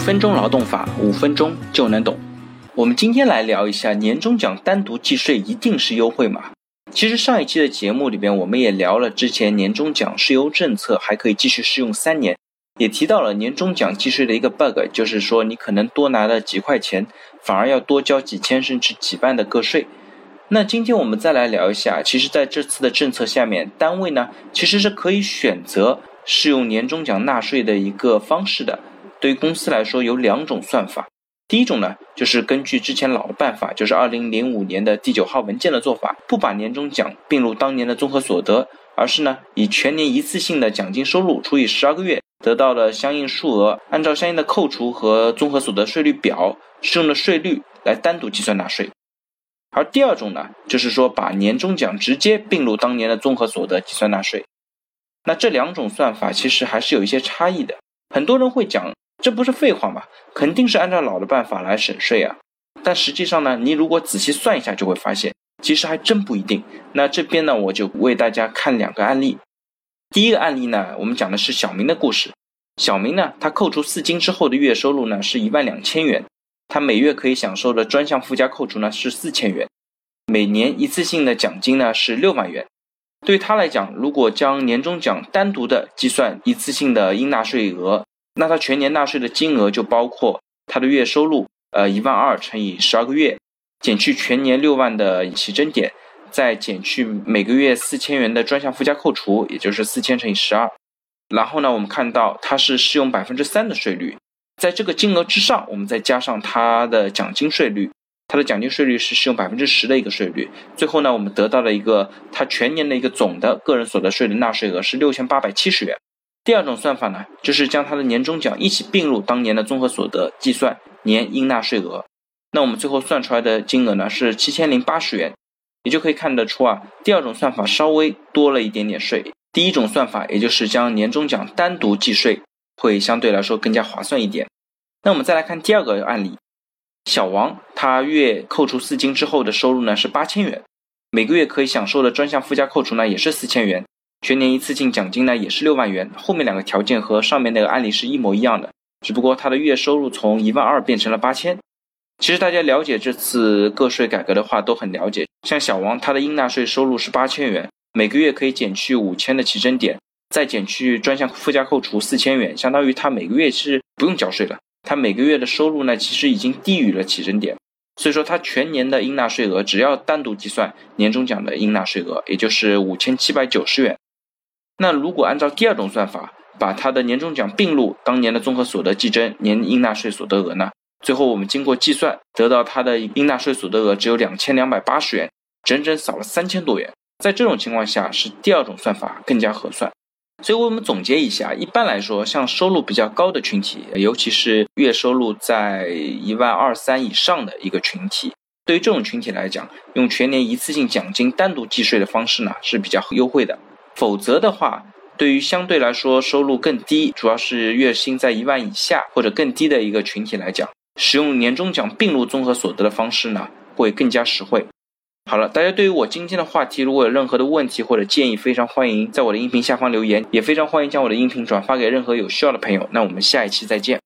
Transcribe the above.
分钟劳动法，五分钟就能懂。我们今天来聊一下年终奖单独计税一定是优惠吗？其实上一期的节目里边，我们也聊了之前年终奖税优政策还可以继续适用三年，也提到了年终奖计税的一个 bug，就是说你可能多拿了几块钱，反而要多交几千甚至几万的个税。那今天我们再来聊一下，其实在这次的政策下面，单位呢其实是可以选择适用年终奖纳税的一个方式的。对于公司来说，有两种算法。第一种呢，就是根据之前老的办法，就是二零零五年的第九号文件的做法，不把年终奖并入当年的综合所得，而是呢以全年一次性的奖金收入除以十二个月得到了相应数额，按照相应的扣除和综合所得税率表适用的税率来单独计算纳税。而第二种呢，就是说把年终奖直接并入当年的综合所得计算纳税。那这两种算法其实还是有一些差异的，很多人会讲。这不是废话吗？肯定是按照老的办法来省税啊。但实际上呢，你如果仔细算一下，就会发现，其实还真不一定。那这边呢，我就为大家看两个案例。第一个案例呢，我们讲的是小明的故事。小明呢，他扣除四金之后的月收入呢是一万两千元，他每月可以享受的专项附加扣除呢是四千元，每年一次性的奖金呢是六万元。对他来讲，如果将年终奖单独的计算一次性的应纳税额。那他全年纳税的金额就包括他的月收入，呃，一万二乘以十二个月，减去全年六万的起征点，再减去每个月四千元的专项附加扣除，也就是四千乘以十二。然后呢，我们看到它是适用百分之三的税率，在这个金额之上，我们再加上它的奖金税率，它的奖金税率是适用百分之十的一个税率。最后呢，我们得到了一个它全年的一个总的个人所得税的纳税额是六千八百七十元。第二种算法呢，就是将他的年终奖一起并入当年的综合所得，计算年应纳税额。那我们最后算出来的金额呢是七千零八十元，也就可以看得出啊，第二种算法稍微多了一点点税。第一种算法，也就是将年终奖单独计税，会相对来说更加划算一点。那我们再来看第二个案例，小王他月扣除四金之后的收入呢是八千元，每个月可以享受的专项附加扣除呢也是四千元。全年一次性奖金呢也是六万元，后面两个条件和上面那个案例是一模一样的，只不过他的月收入从一万二变成了八千。其实大家了解这次个税改革的话都很了解，像小王他的应纳税收入是八千元，每个月可以减去五千的起征点，再减去专项附加扣除四千元，相当于他每个月是不用交税了。他每个月的收入呢其实已经低于了起征点，所以说他全年的应纳税额只要单独计算年终奖的应纳税额，也就是五千七百九十元。那如果按照第二种算法，把他的年终奖并入当年的综合所得计征年应纳税所得额呢？最后我们经过计算，得到他的应纳税所得额只有两千两百八十元，整整少了三千多元。在这种情况下，是第二种算法更加合算。所以我们总结一下，一般来说，像收入比较高的群体，尤其是月收入在一万二三以上的一个群体，对于这种群体来讲，用全年一次性奖金单独计税的方式呢是比较优惠的。否则的话，对于相对来说收入更低，主要是月薪在一万以下或者更低的一个群体来讲，使用年终奖并入综合所得的方式呢，会更加实惠。好了，大家对于我今天的话题，如果有任何的问题或者建议，非常欢迎在我的音频下方留言，也非常欢迎将我的音频转发给任何有需要的朋友。那我们下一期再见。